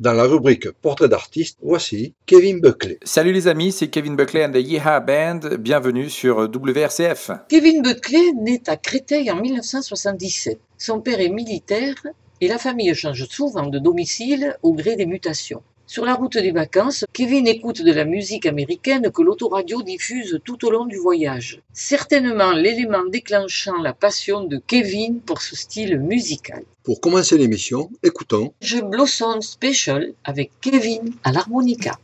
Dans la rubrique Portrait d'artiste, voici Kevin Buckley. Salut les amis, c'est Kevin Buckley and the Yeehaw Band. Bienvenue sur WRCF. Kevin Buckley naît à Créteil en 1977. Son père est militaire et la famille change souvent de domicile au gré des mutations. Sur la route des vacances, Kevin écoute de la musique américaine que l'autoradio diffuse tout au long du voyage. Certainement l'élément déclenchant la passion de Kevin pour ce style musical. Pour commencer l'émission, écoutons Je Blossom Special avec Kevin à l'harmonica.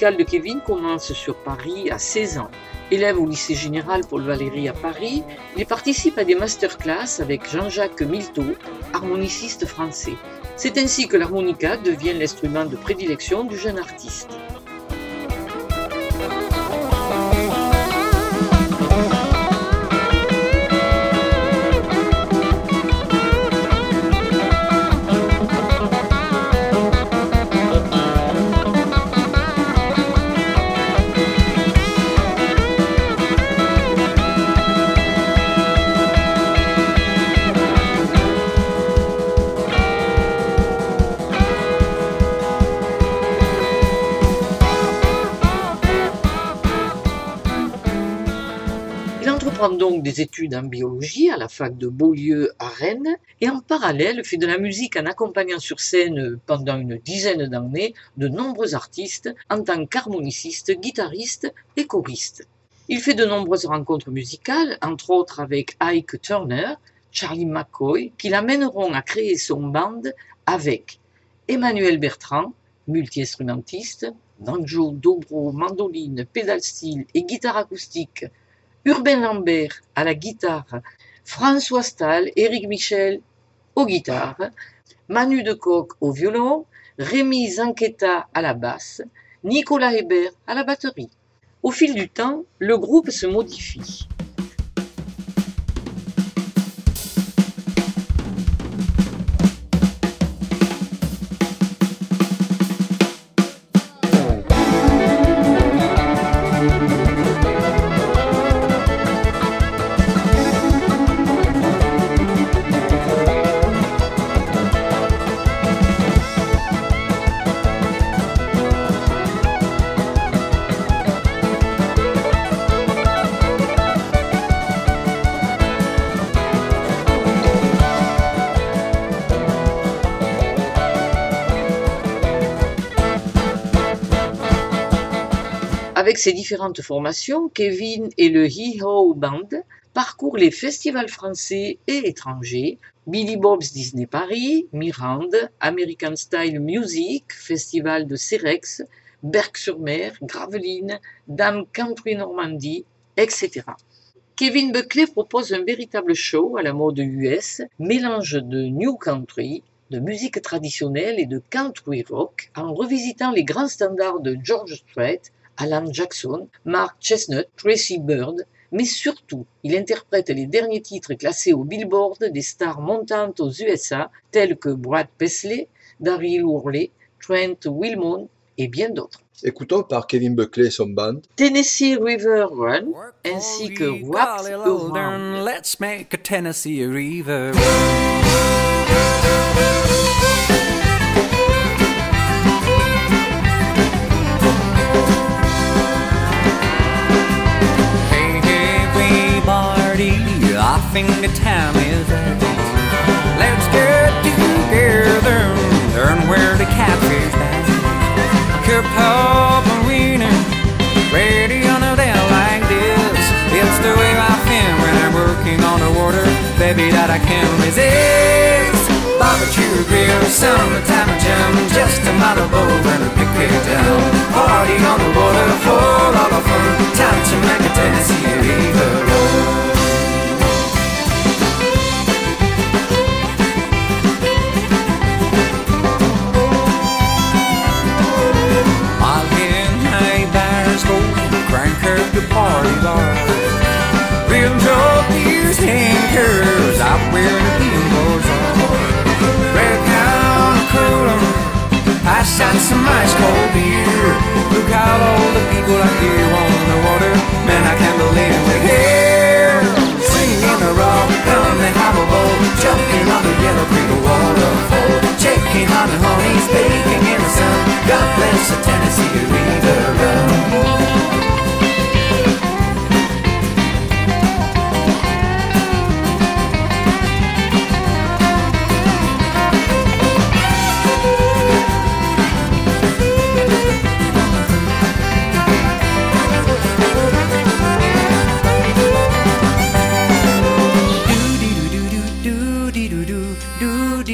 Parcours musical de Kevin commence sur Paris à 16 ans. Élève au lycée général Paul Valéry à Paris, il participe à des masterclass avec Jean-Jacques Milteau, harmoniciste français. C'est ainsi que l'harmonica devient l'instrument de prédilection du jeune artiste. Entreprend donc des études en biologie à la fac de Beaulieu à Rennes et en parallèle fait de la musique en accompagnant sur scène pendant une dizaine d'années de nombreux artistes en tant qu'harmoniciste, guitariste et choriste. Il fait de nombreuses rencontres musicales, entre autres avec Ike Turner, Charlie McCoy, qui l'amèneront à créer son band avec Emmanuel Bertrand, multi-instrumentiste, banjo, dobro, mandoline, pédale style et guitare acoustique, Urbain Lambert à la guitare, François Stahl, Éric Michel aux guitares, Manu de Coq au violon, Rémi Zanqueta à la basse, Nicolas Hébert à la batterie. Au fil du temps, le groupe se modifie. Ses différentes formations, Kevin et le Hee-Ho Band parcourent les festivals français et étrangers, Billy Bob's Disney Paris, Mirande, American Style Music, Festival de Cerex, Berck-sur-Mer, Gravelines, Dame Country Normandie, etc. Kevin Buckley propose un véritable show à la mode US, mélange de new country, de musique traditionnelle et de country rock, en revisitant les grands standards de George Strait, Alan Jackson, Mark Chestnut, Tracy Bird, mais surtout, il interprète les derniers titres classés au Billboard des stars montantes aux USA, tels que Brad Paisley, Daryl Worley, Trent Wilmon et bien d'autres. Écoutons par Kevin Buckley et son band Tennessee River Run ainsi que Around. Lord, Let's make a Tennessee River. Hey, Think the time is right. Let's get together, learn where the catfish lies. Cup of marina, ready on a day like this. It's the way I feel when I'm working on the water, baby, that I can't resist. Barbecue grill, summertime jam, just a model boat and a pig down. Party on the water for all of fun. Time to make a Tennessee River party bar. We'll drop these tankers out where the billboards are. Break down a cooler, pass out some ice cold beer. Look out all the people out here on the water. Man, I can't believe we're here. Singing in the rock harbor boat, jumping on the yellow creek waterfall. Shaking on the honeys, baking in the sun. God bless the Tennessee River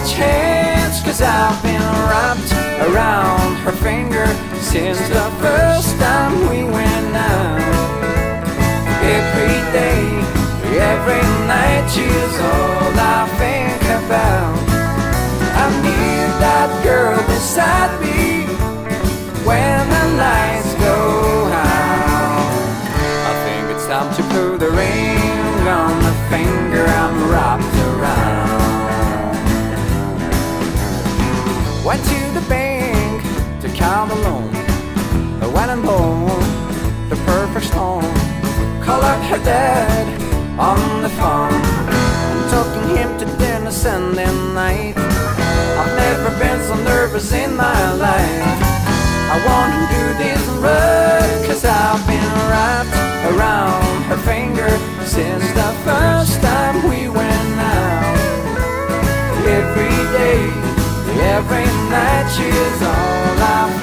a chance, cause I've been wrapped around her finger since the first time we went out. Every day, every night, she's all I think about. I need that girl beside me to count the went and bought the perfect stone. Called her dad on the phone. Talking him to dinner Sunday night. I've never been so nervous in my life. I want to do this right, cause I've been wrapped around her finger since the first time we went out. Every day, every night, she's all I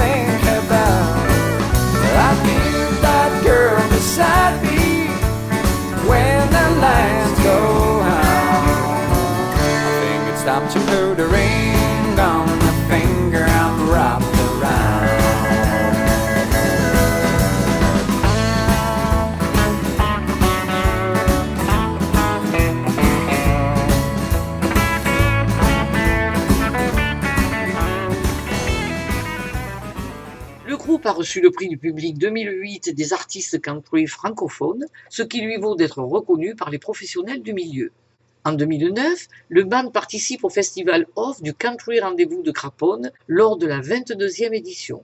reçu le prix du public 2008 des artistes country francophones, ce qui lui vaut d'être reconnu par les professionnels du milieu. En 2009, le band participe au festival Off du Country Rendez-vous de Craponne lors de la 22e édition.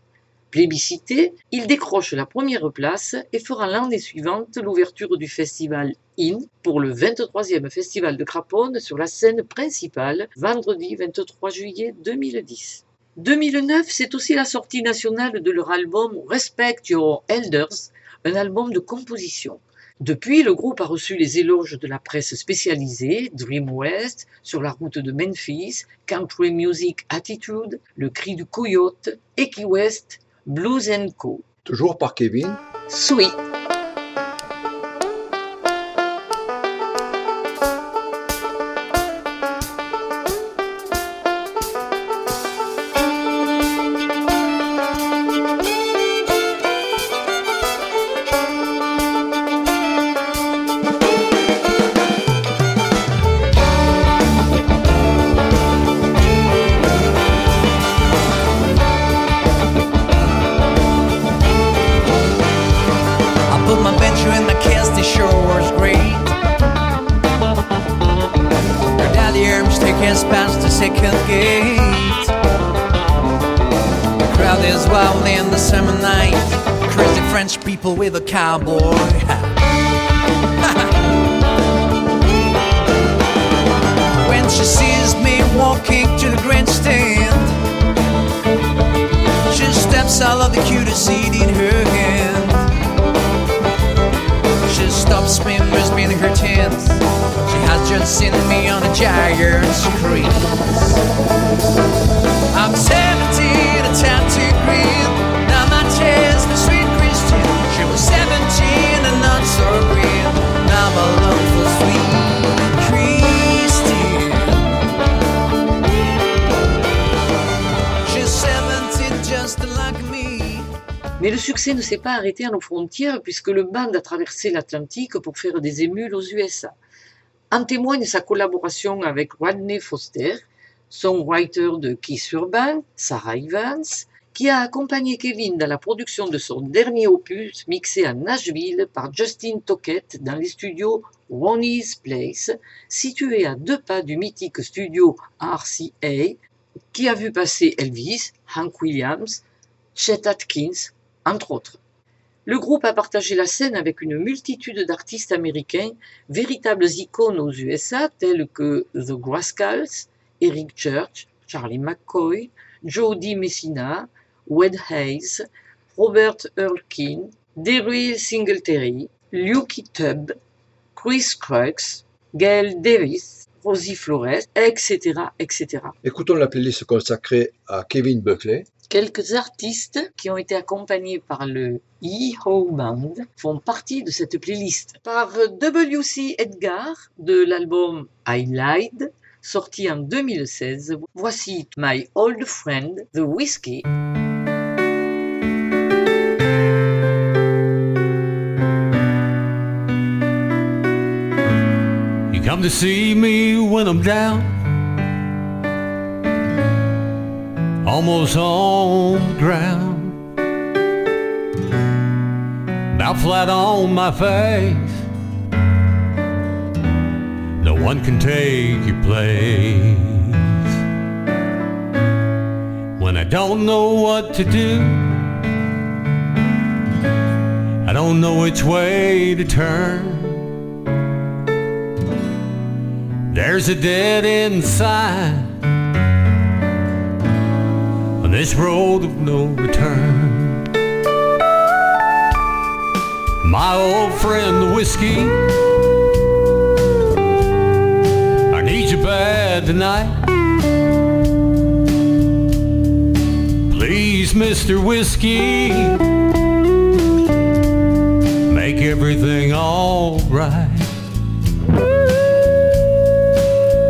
Plébiscité, il décroche la première place et fera l'année suivante l'ouverture du festival IN pour le 23e festival de Craponne sur la scène principale vendredi 23 juillet 2010. 2009, c'est aussi la sortie nationale de leur album Respect Your Elders, un album de composition. Depuis, le groupe a reçu les éloges de la presse spécialisée, Dream West, Sur la route de Memphis, Country Music Attitude, Le cri du coyote, Eki West, Blues Co. Toujours par Kevin? Sweet. Gate. The crowd is wild in the summer night. Crazy French people with a cowboy when she sees me walking to the grandstand, she steps out of the cutest seat in her hand. Stops me moves me in her tent. She has just seen me on a giant screen. I'm 17, a tattoo green. Now my chest, the sweet Christian. She was 17 and not so green. Now my love for sweet Mais le succès ne s'est pas arrêté à nos frontières puisque le band a traversé l'Atlantique pour faire des émules aux USA. En témoigne sa collaboration avec Rodney Foster, songwriter de Kiss Urban, Sarah Evans, qui a accompagné Kevin dans la production de son dernier opus mixé à Nashville par Justin Tockett dans les studios Ronnie's Place, situés à deux pas du mythique studio RCA, qui a vu passer Elvis, Hank Williams, Chet Atkins, entre autres. Le groupe a partagé la scène avec une multitude d'artistes américains, véritables icônes aux USA tels que The Rascals, Eric Church, Charlie McCoy, Jody Messina, Wade Hayes, Robert Earlkin, Daryl Singletary, Lucky Tubb, Chris Crux, Gail Davis, Rosie Flores, etc., etc. Écoutons la playlist consacrée à Kevin Buckley. Quelques artistes qui ont été accompagnés par le E-Ho Band font partie de cette playlist. Par W.C. Edgar de l'album I Lied, sorti en 2016, voici My Old Friend, The Whiskey. You come to see me when I'm down, almost on the ground, about flat on my face. No one can take your place. When I don't know what to do, I don't know which way to turn. There's a dead on this road of no return. My old friend, the whiskey, I need you bad tonight. Please, Mr. Whiskey, make everything all right.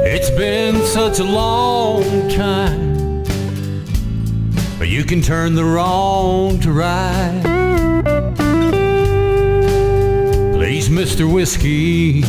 It's been such a long time, you can turn the wrong to right. Please, Mr. Whiskey,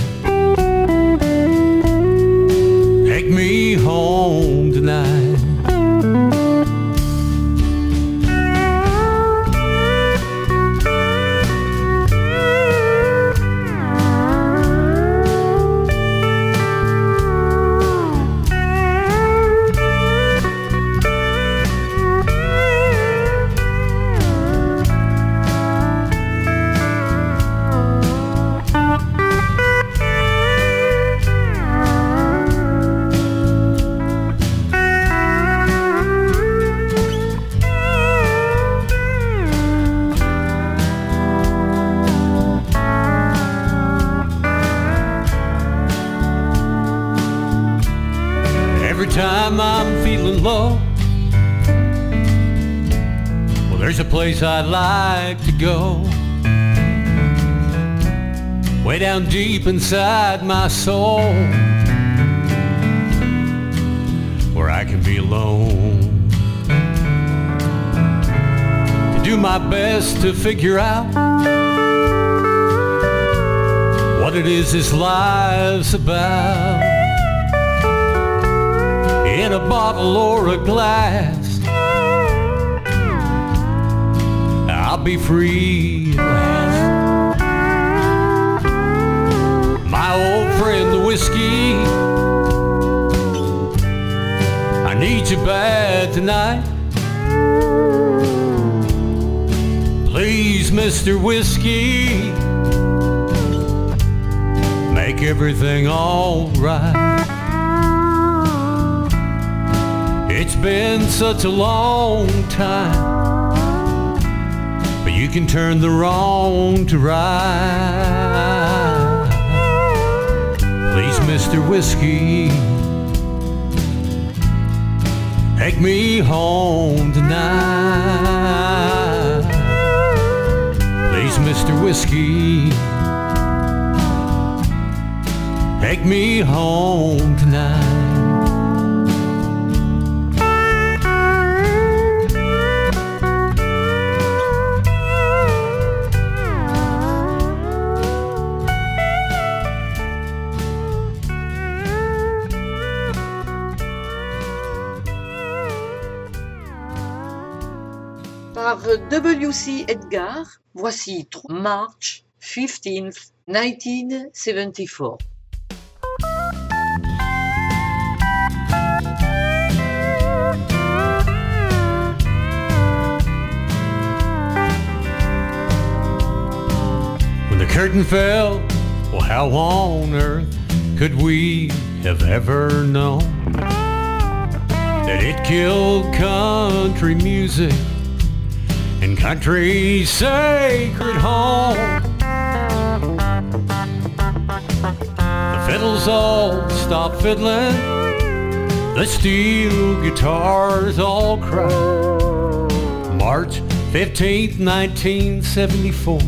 go. Way down deep inside my soul, where I can be alone. To do my best to figure out what it is this life's about. In a bottle or a glass, be free. My old friend, the whiskey, I need you bad tonight. Please, Mr. Whiskey make everything alright. It's been such a long time, you can turn the wrong to right. Please, Mr. Whiskey, take me home tonight. Please, Mr. Whiskey. Take me home tonight. W.C. Edgar, voici March 15th, 1974. When the curtain fell, well, how on earth could we have ever known that it killed country music and country's sacred home? The fiddles all stop fiddling, the steel guitars all cried. March 15th, 1974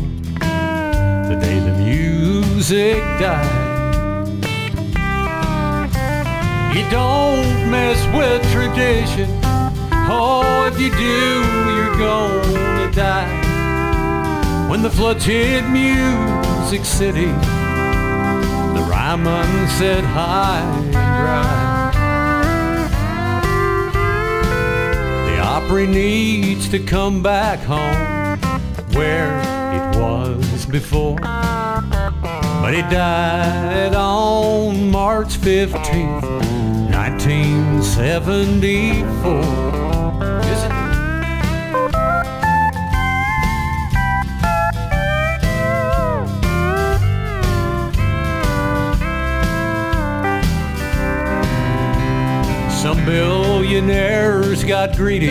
the day the music died. You don't mess with tradition. Oh, if you do, you're gonna die. When the floods hit Music City, the Ryman said high and dry. The Opry needs to come back home where it was before. But he died on March 15th, 1974. Greedy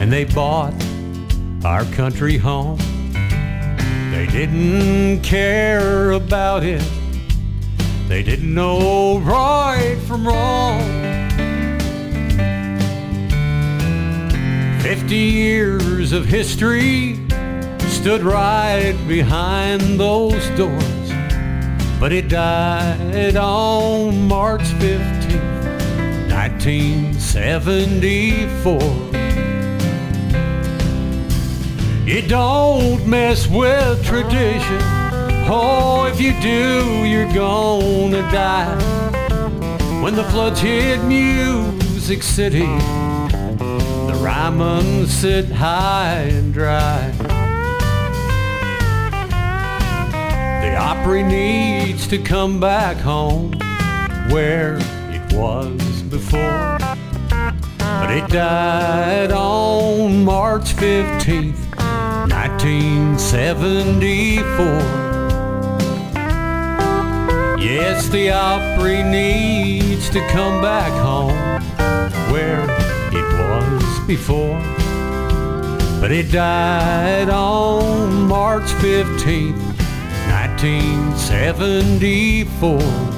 and they bought our country home. They didn't care about it. They didn't know right from wrong. Fifty years of history stood right behind those doors, but it died on March 15th, 1974. You don't mess with tradition. Oh, if you do, you're gonna die. When the floods hit Music City, the Ryman sit high and dry. The Opry needs to come back home where it was before. But it died on March 15th, 1974. Yes, the Opry needs to come back home where it was before. But it died on March 15th, 1974.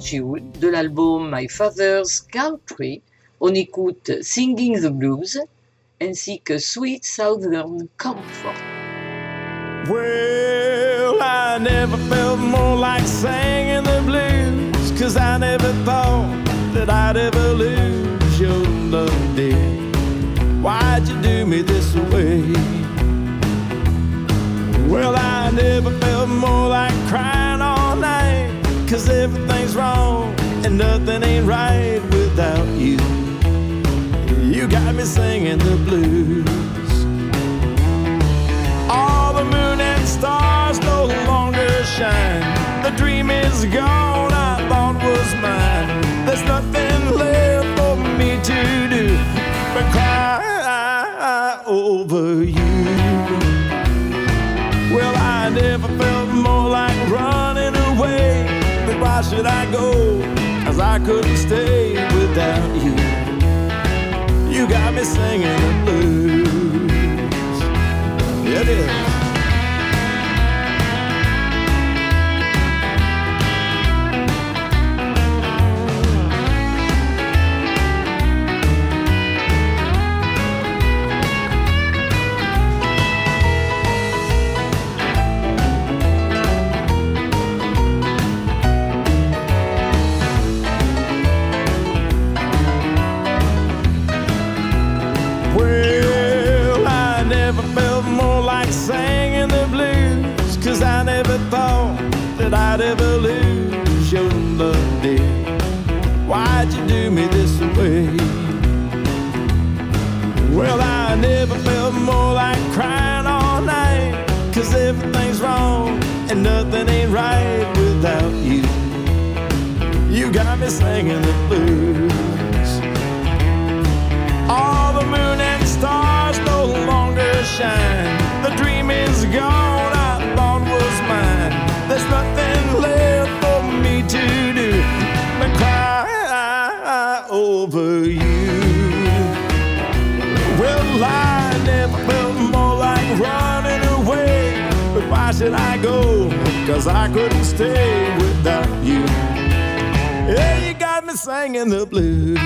Jewell de l'album My Father's Country. On écoute Singing the Blues ainsi que Sweet Southern Comfort. Well, I never felt more like singing the blues, cause I never thought that I'd ever lose your love, dear. Why'd you do me this way? Well, I never felt more like crying cause everything's wrong and nothing ain't right without you. You got me singing the blues. All the moon and stars no longer shine. The dream is gone, I thought was mine. There's nothing left for me to do but cry over you. Why should I go? Cause I couldn't stay without you. You got me singing the blues. Yeah, it me singing the blues. All the moon and stars no longer shine. The dream is gone, I thought was mine. There's nothing left for me to do but cry over you. Well, I never felt more like running away. But why should I go? Cause I couldn't stay without you. Yeah, you got me singing the blues.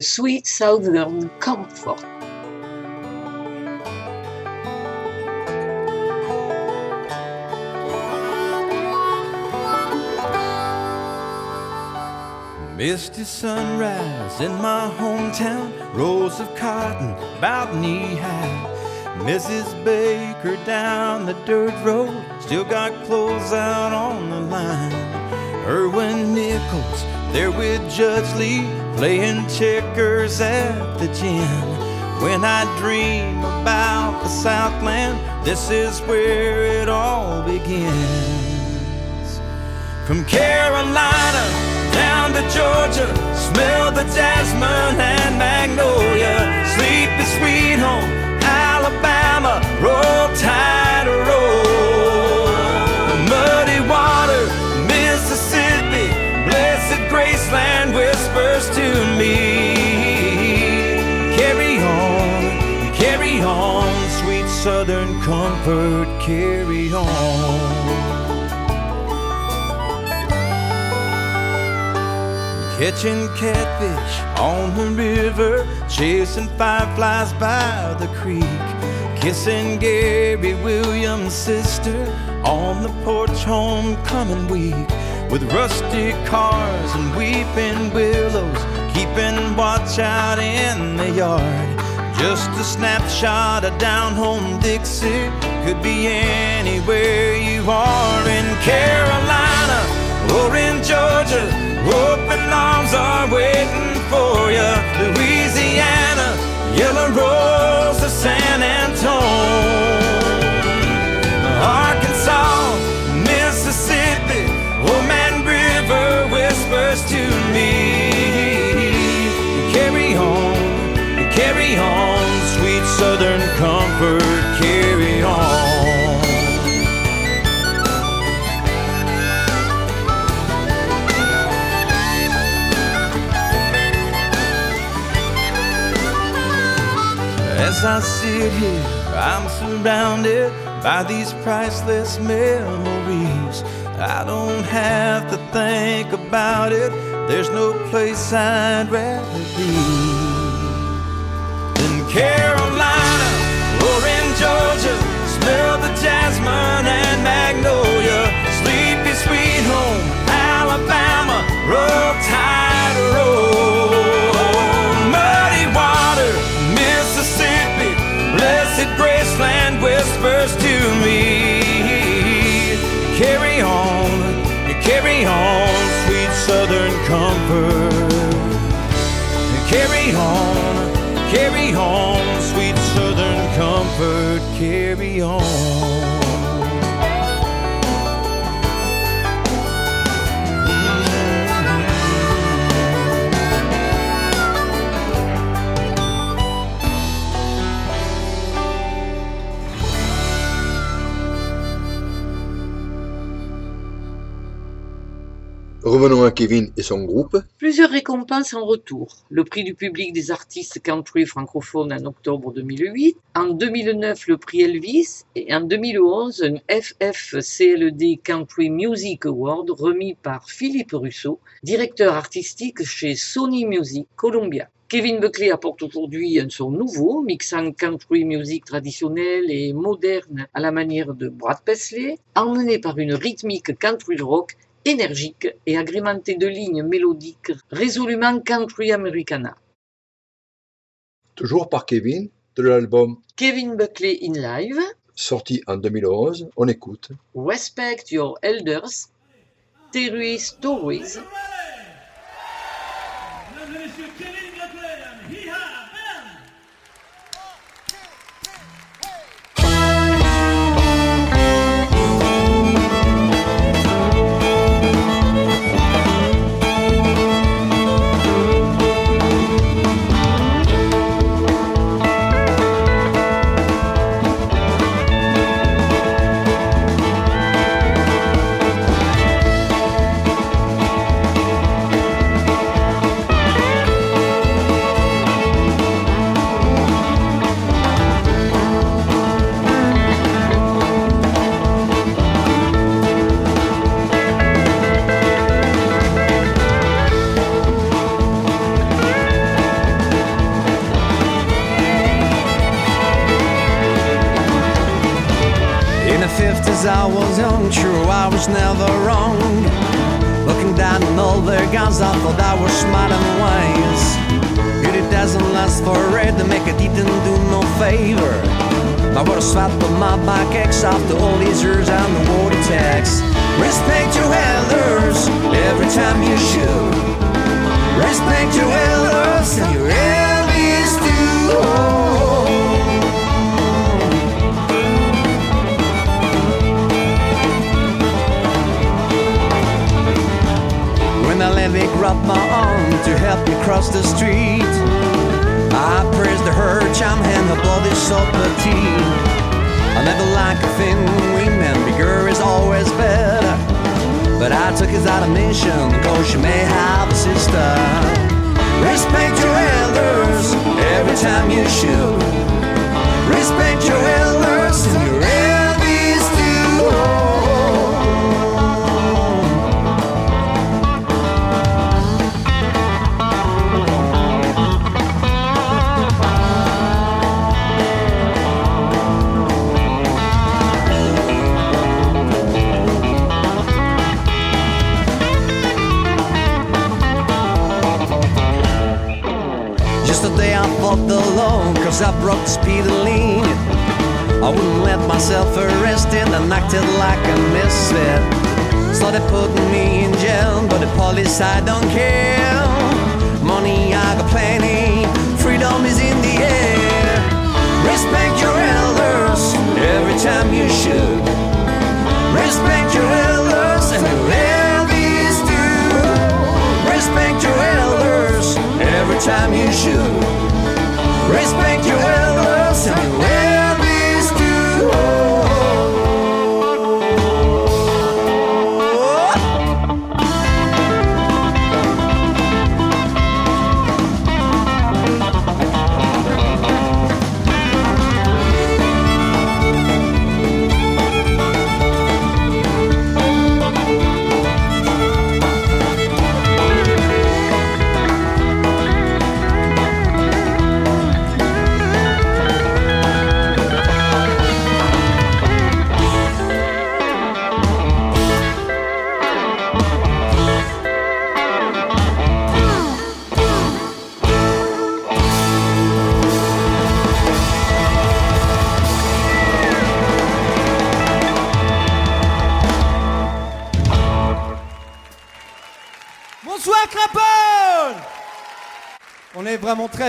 Sweet Southern Comfort. Misty sunrise in my hometown, rows of cotton about knee high. Mrs. Baker down the dirt road, still got clothes out on the line. Erwin Nichols there with Judge Lee, playing checkers at the gym. When I dream about the Southland, this is where it all begins. From Carolina down to Georgia, smell the jasmine and magnolia. Sleepy sweet home, Alabama, roll tide, roll. Muddy water, Mississippi, blessed Graceland whispers to me. Carry on, carry on, sweet southern comfort, carry on. Catching catfish on the river, chasing fireflies by the creek, kissing Gary Williams' sister on the porch homecoming week, with rusty cars and weeping willows, keeping watch out in the yard. Just a snapshot of down home Dixie could be anywhere you are in Carolina or in Georgia. Open arms are waiting for you. Louisiana, Yellow Rose to San Antone. Arkansas, Mississippi, Old Man River whispers to me. Carry on, carry on, as I sit here, I'm surrounded by these priceless memories. I don't have to think about it, there's no place I'd rather be than Carolina or in Georgia. Smell the jasmine and magnolia. Carry Revenons à Kevin et son groupe. Plusieurs récompenses en retour. Le prix du public des artistes country francophones en octobre 2008. En 2009, le prix Elvis. Et en 2011, un FFCLD Country Music Award remis par Philippe Russo, directeur artistique chez Sony Music Columbia. Kevin Buckley apporte aujourd'hui un son nouveau, mixant country music traditionnelle et moderne à la manière de Brad Paisley, emmené par une rythmique country rock énergique et agrémenté de lignes mélodiques résolument country americana. Toujours par Kevin, de l'album Kevin Buckley in Live, sorti en 2011, on écoute. Respect Your Elders, Terry Stories,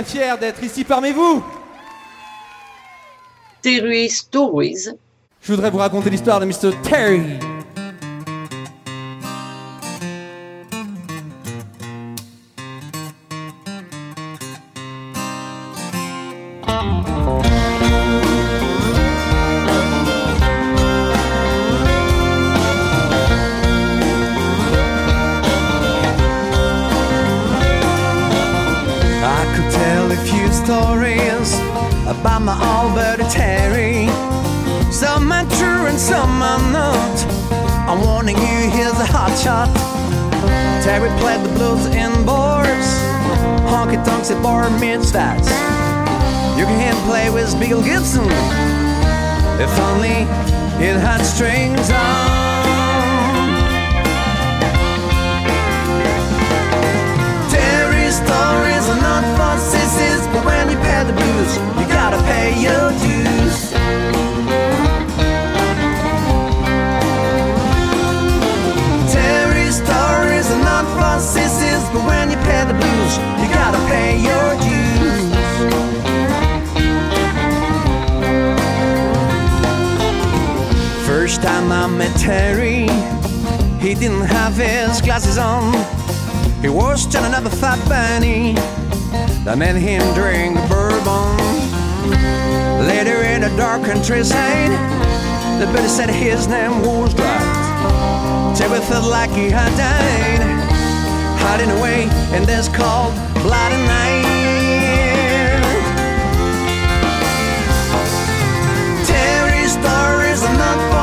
fiers d'être ici parmi vous. Terry Stories, Je voudrais vous raconter l'histoire de Mr. Terry. Terry, he didn't have his glasses on. He was just another fat bunny that made him drink bourbon. Later in a dark countryside, the buddy said his name was Dwight. Terry felt like he had died, hiding away in this cold, bloody night.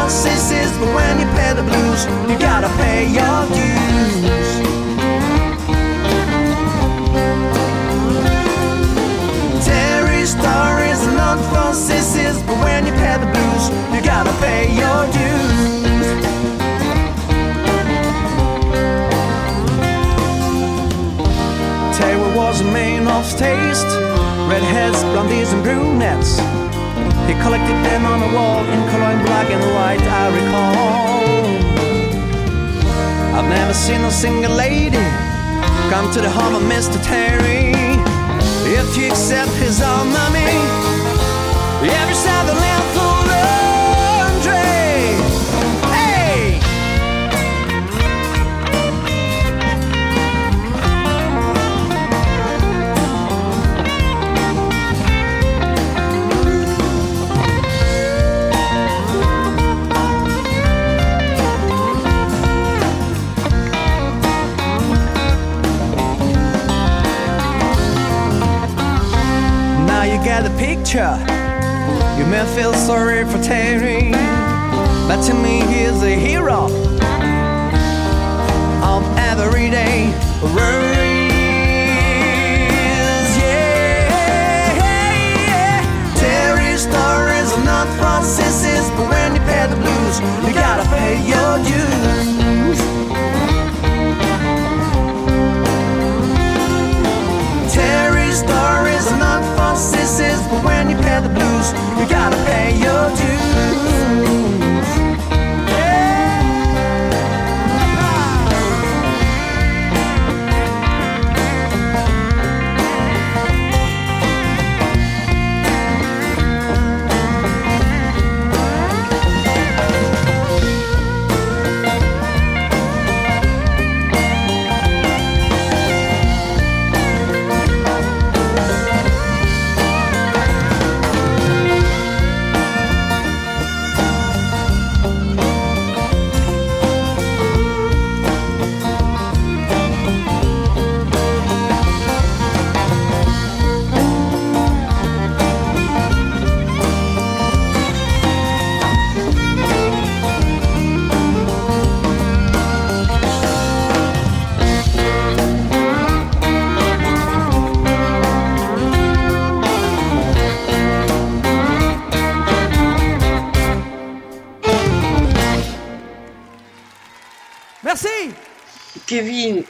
For sissies, but when you pay the blues, you gotta pay your dues. Terry stories for sissies, but when you pay the blues, you gotta pay your dues. Terry was a man of taste, redheads, blondies, and brunettes. He collected them on the wall in color in black and white, I recall. I've never seen a single lady come to the home of Mr. Terry. If you accept his own money, every southern land get. You may feel sorry for Terry, but to me he's a hero of everyday worries. Yeah, Terry stories are not for sissies, but when you pay the blues, you gotta pay your dues. Terry stories for but when you pay the blues, you gotta pay your dues.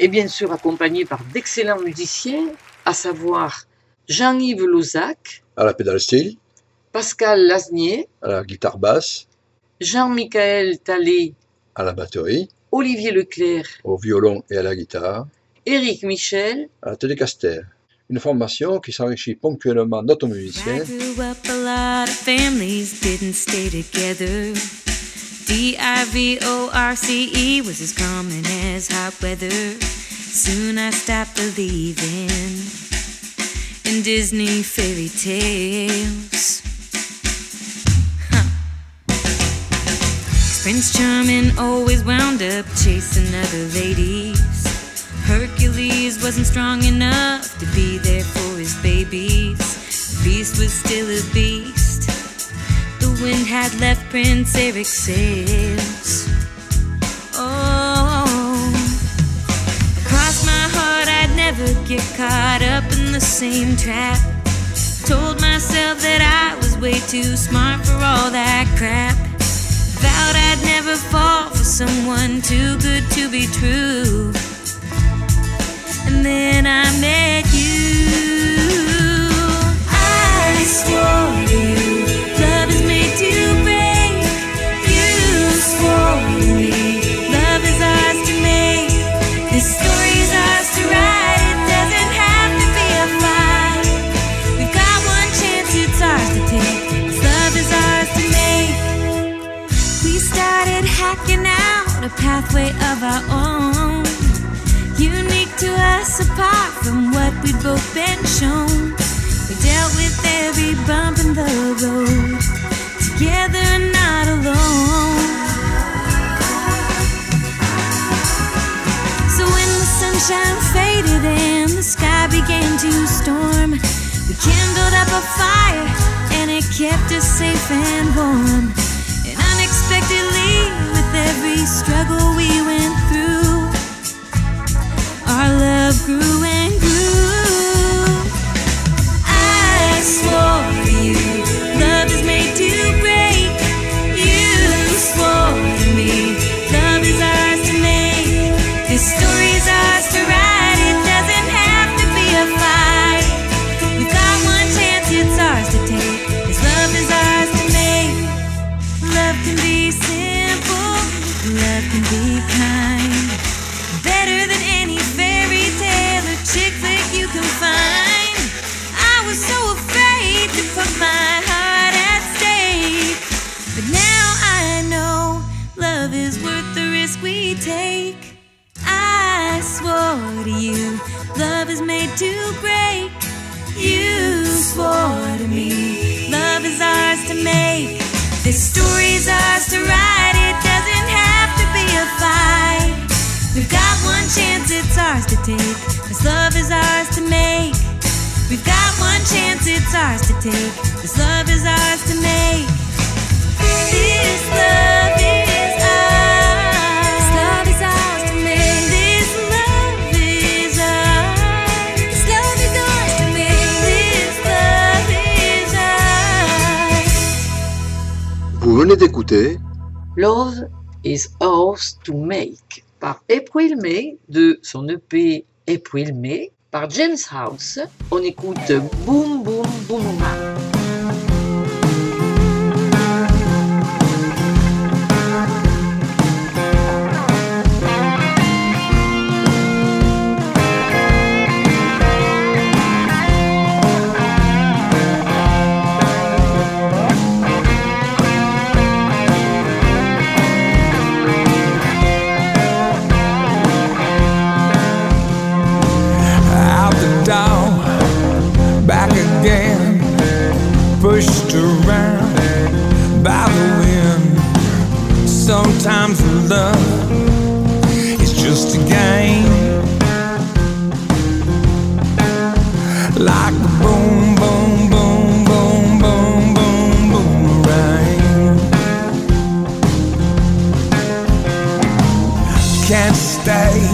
Est bien sûr accompagné par d'excellents musiciens, à savoir Jean-Yves Lozac, à la pédale steel, Pascal Lasnier, à la guitare basse, Jean-Michael Tallet, à la batterie, Olivier Leclerc, au violon et à la guitare, Éric Michel, à la télécaster. une formation qui s'enrichit ponctuellement d'autres musiciens D I V O R C E was as common as hot weather. Soon I stopped believing in Disney fairy tales. Huh. Prince Charming always wound up chasing other ladies. Hercules wasn't strong enough to be there for his babies. The beast was still a beast. Wind had left Prince Eric's sails. Oh, across my heart, I'd never get caught up in the same trap. Told myself that I was way too smart for all that crap. Vowed I'd never fall for someone too good to be true. And then I met you. I swore you, pathway of our own. Unique to us, apart from what we'd both been shown. We dealt with every bump in the road, together, not alone. So when the sunshine faded and the sky began to storm, we kindled up a fire and it kept us safe and warm. Every struggle we went through, our love grew and grew. Love is worth the risk we take. I swore to you, love is made to break. You swore to me, love is ours to make. This story's ours to write, it doesn't have to be a fight. We've got one chance, it's ours to take. This love is ours to make. We've got one chance, it's ours to take. This love is ours to make. This love is Venez d'écouter Love is ours to make par April May de son EP April May par James House. On écoute Boom Boom Boom. Sometimes love is just a game, like the boom, boom, boom, boom, boom, boom, boom, rain. Can't stay,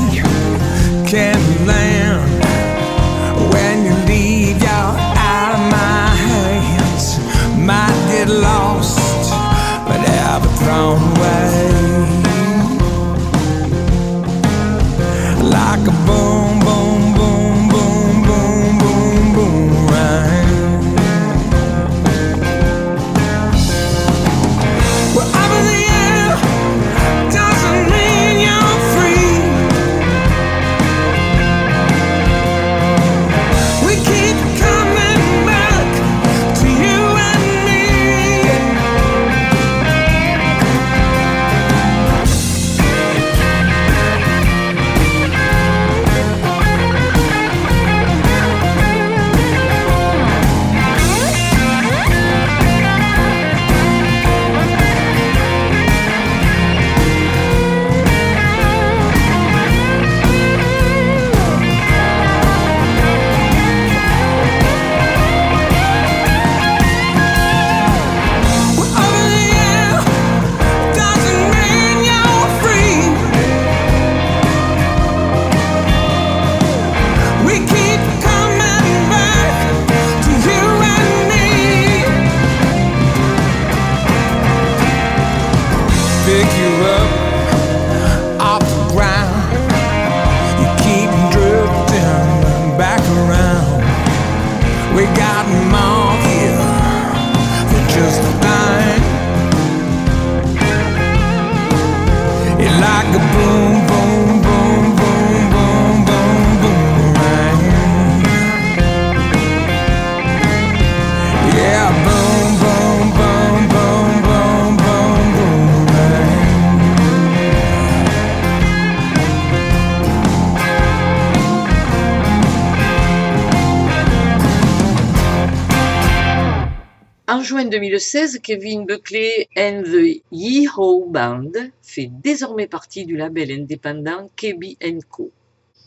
juin 2016, Kevin Buckley and the Yeehaw Band fait désormais partie du label indépendant KB Co.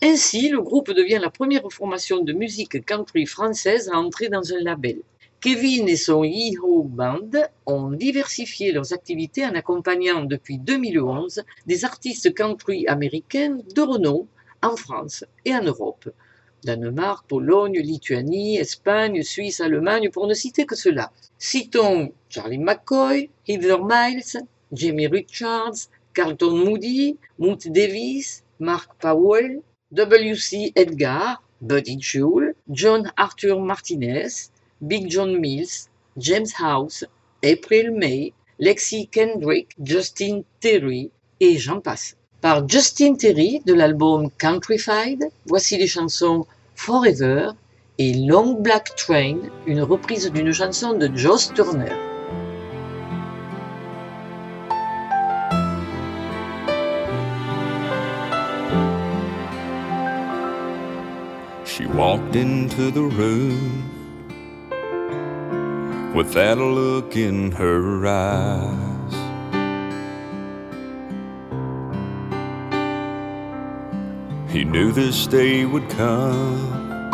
Ainsi, le groupe devient la première formation de musique country française à entrer dans un label. Kevin et son Yeehaw Band ont diversifié leurs activités en accompagnant depuis 2011 des artistes country américains de renom en France et en Europe. Danemark, Pologne, Lituanie, Espagne, Suisse, Allemagne, pour ne citer que cela. Citons Charlie McCoy, Heather Miles, Jamie Richards, Carlton Moody, Moot Davis, Mark Powell, W.C. Edgar, Buddy Jewell, John Arthur Martinez, Big John Mills, James House, April May, Lexi Kendrick, Justin Terry et j'en passe. Par Justin Terry de l'album Countrified, voici les chansons Forever et Long Black Train, une reprise d'une chanson de Joss Turner. She walked into the room with that look in her eyes. He knew this day would come,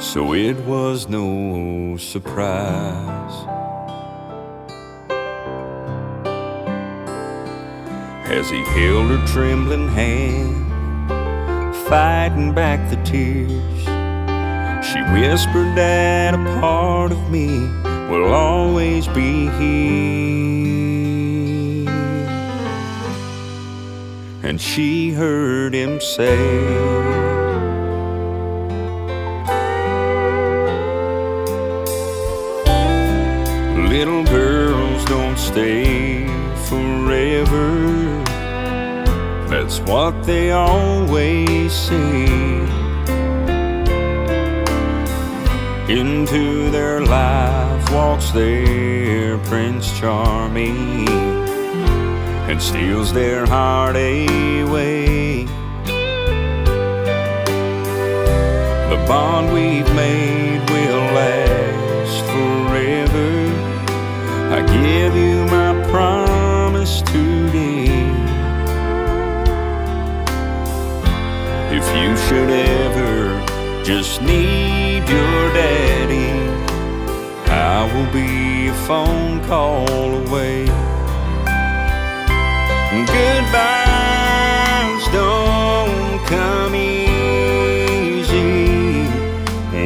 so it was no surprise. As he held her trembling hand, fighting back the tears. She whispered that a part of me will always be here. And she heard him say, Little girls don't stay forever. That's what they always say. Into their life walks their Prince Charming and steals their heart away. The bond we've made will last forever. I give you my promise today. If you should ever just need your daddy, I will be a phone call away. Goodbyes don't come easy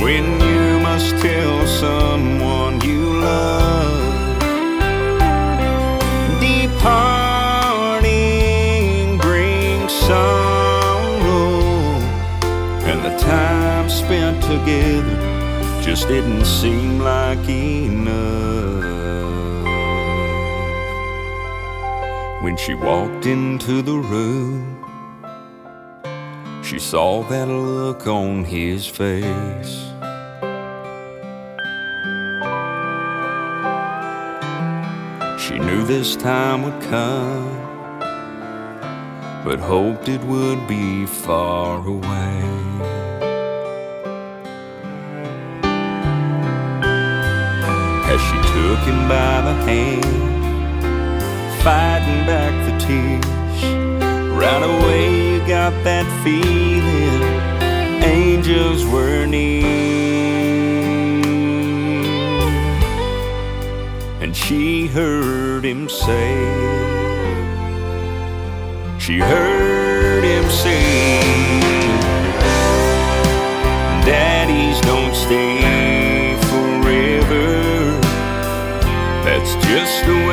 when you must tell someone you love. Departing brings sorrow, and the time spent together just didn't seem like enough. She walked into the room, she saw that look on his face. She knew this time would come, but hoped it would be far away. As she took him by the hand, fighting back the tears. Right away, you got that feeling angels were near. And she heard him say, she heard him say, Daddies don't stay forever. That's just the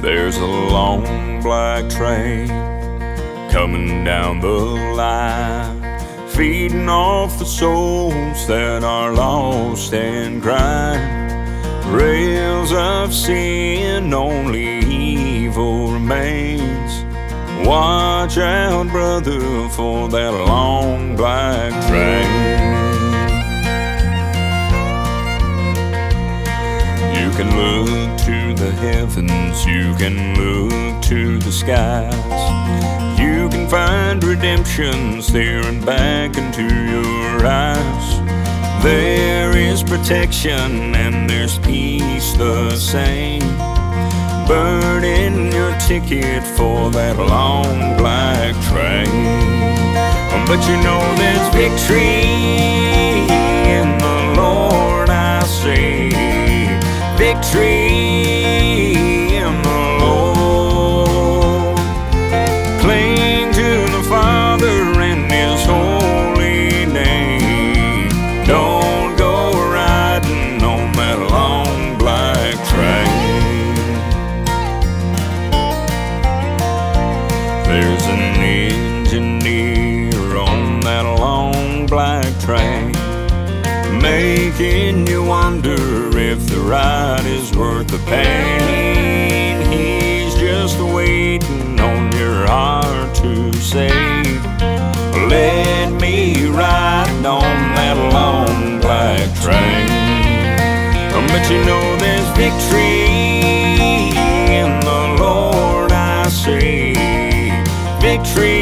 There's a long black train coming down the line, feeding off the souls that are lost and crying. Rails of sin, only evil remains. Watch out, brother, for that long black train. You can look to the heavens, you can look to the skies. You can find redemption staring back into your eyes. There is protection and there's peace the same. Burn in your ticket for that long black train. But you know there's victory in the Lord, I say victory pain. He's just waiting on your heart to say, Let me ride on that long black train. But you know there's victory in the Lord, I say, victory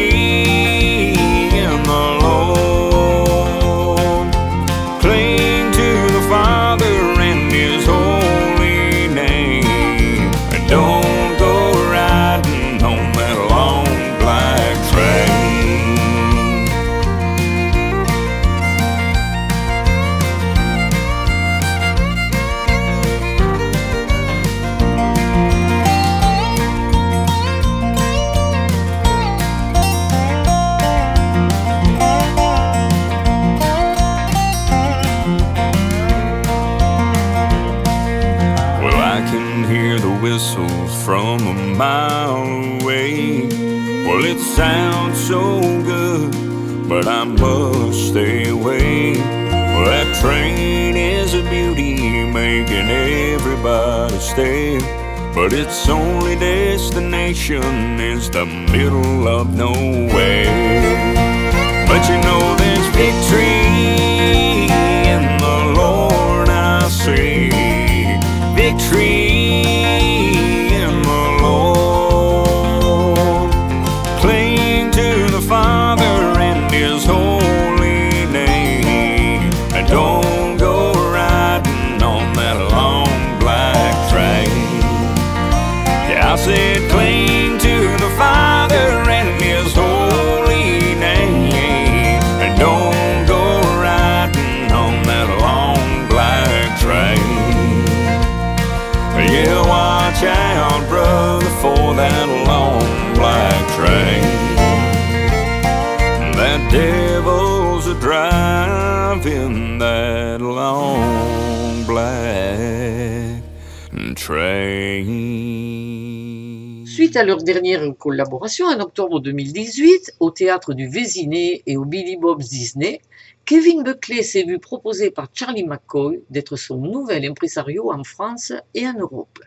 Suite à leur dernière collaboration en octobre 2018 au théâtre du Vésiné et au Billy Bob's Disney, Kevin Buckley s'est vu proposer par Charlie McCoy d'être son nouvel impresario en France et en Europe.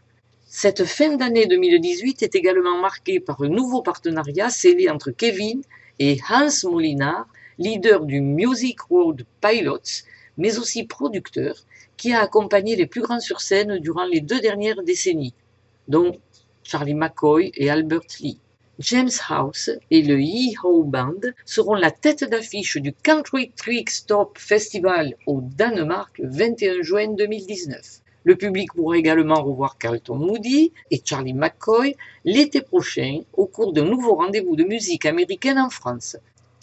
Cette fin d'année 2018 est également marquée par un nouveau partenariat scellé entre Kevin et Hans Molinar, leader du Music Road Pilots, mais aussi producteur, qui a accompagné les plus grands sur scène durant les deux dernières décennies, dont Charlie McCoy et Albert Lee. James House et le Yee-Ho Band seront la tête d'affiche du Country Trick Stop Festival au Danemark 21 juin 2019. Le public pourra également revoir Carlton Moody et Charlie McCoy l'été prochain au cours d'un nouveau rendez-vous de musique américaine en France.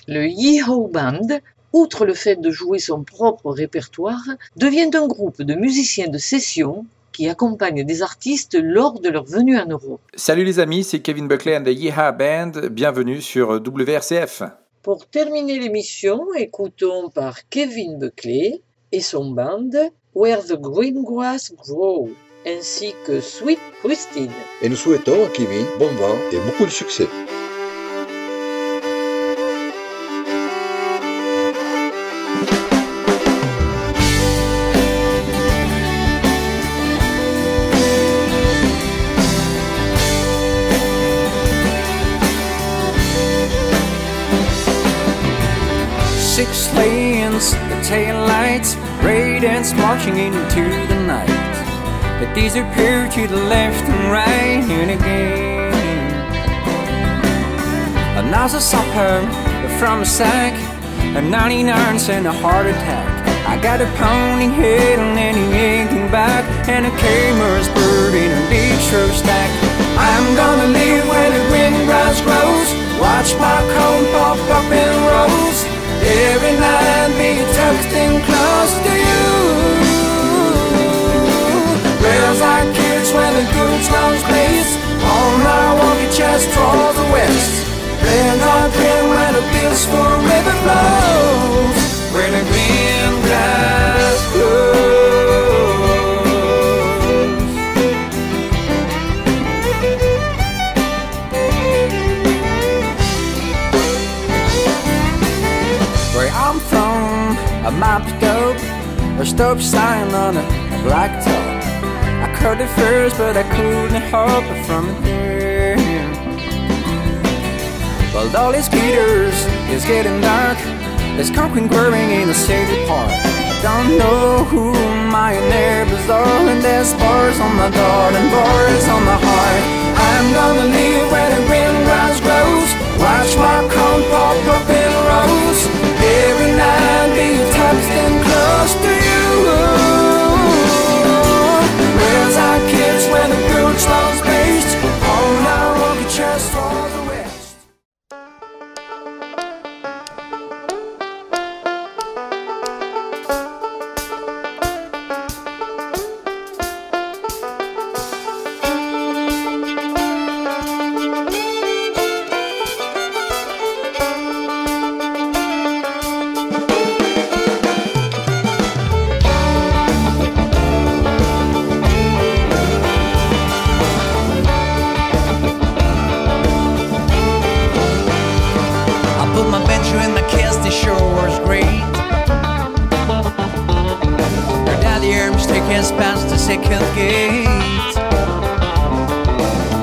Le Yeehaw Band, outre le fait de jouer son propre répertoire, devient un groupe de musiciens de session qui accompagnent des artistes lors de leur venue en Europe. Salut les amis, c'est Kevin Buckley and the Yeehaw Band. Bienvenue sur WRCF. Pour terminer l'émission, écoutons par Kevin Buckley et son band Where the Green Grass Grows, ainsi que Sweet Christine. Et nous souhaitons à Kevin bon vent et beaucoup de succès. Marching into the night. That disappear to the left and right and again. Another supper from a sack, a 99 and a heart attack. I got a pounding head and any aching back, and a camer's bird in a nature stack. I'm gonna live where the green grass grows, watch my cone pop up in rows. Every night be tucked in close to you. Rails like kids when the goods runs place. On my walkie chest towards the west. Playing hard green where the peaceful river flows. Where the green grass map dope, a stop sign on a black top. I caught it first, but I couldn't help it from there. Well, all these skeeters is getting dark. There's concrete growing in the city park. I don't know who my neighbors are, and there's bars on the door and bars on the heart. I'm gonna live where the grass grows. Watch my cone pop up in rows. Every night be tucked close to you. Where's our kids when the goods lost space? The gate.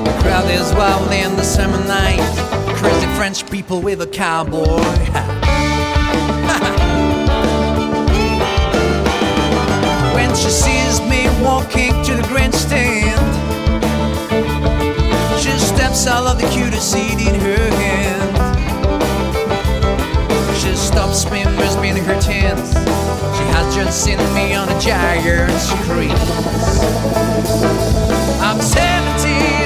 The crowd is wild in the summer night. Crazy French people with a cowboy hat. when she sees me walking to the grandstand, she steps out of the cutest seat in her hand. She stops me and wears me in her tent. She has just seen me on a giant screen. I'm 17,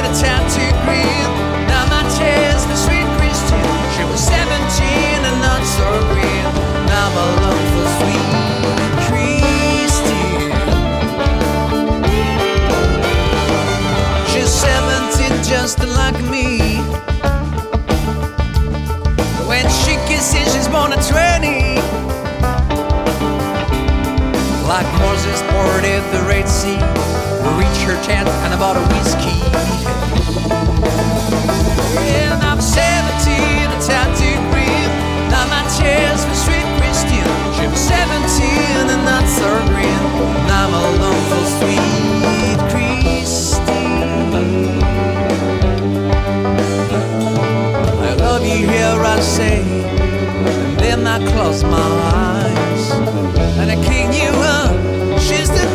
a tattoo green. Now my chest is sweet Christian. She was 17 and not so green. Now my love for sweet Christian. She's 17 just like me. Born at 20. Like Moses parted the Red Sea, we reach her tent and about a whiskey. And I'm 17, a tattoo green. Now my chest for sweet Christian. She was 17 and not so green. Now I'm alone for sweet Christine. I love you here, I say, I close my eyes, and I king you up. She's the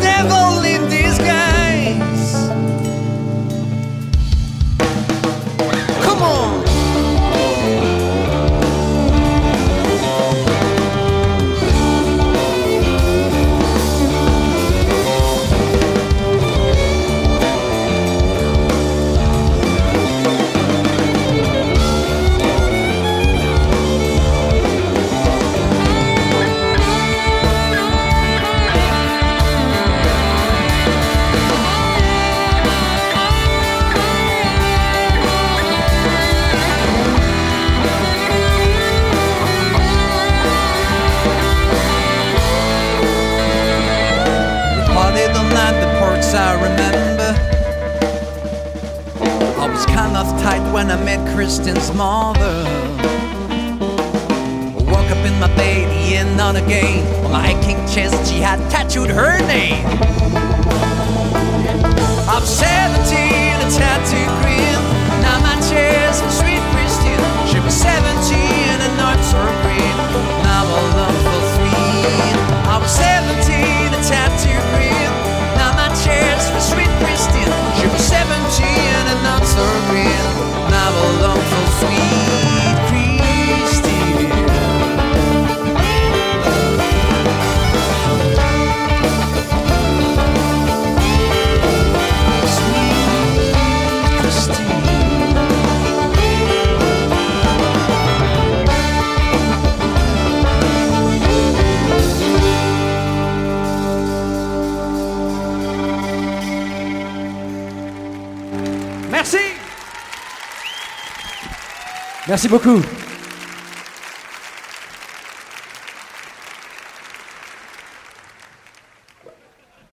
Merci beaucoup.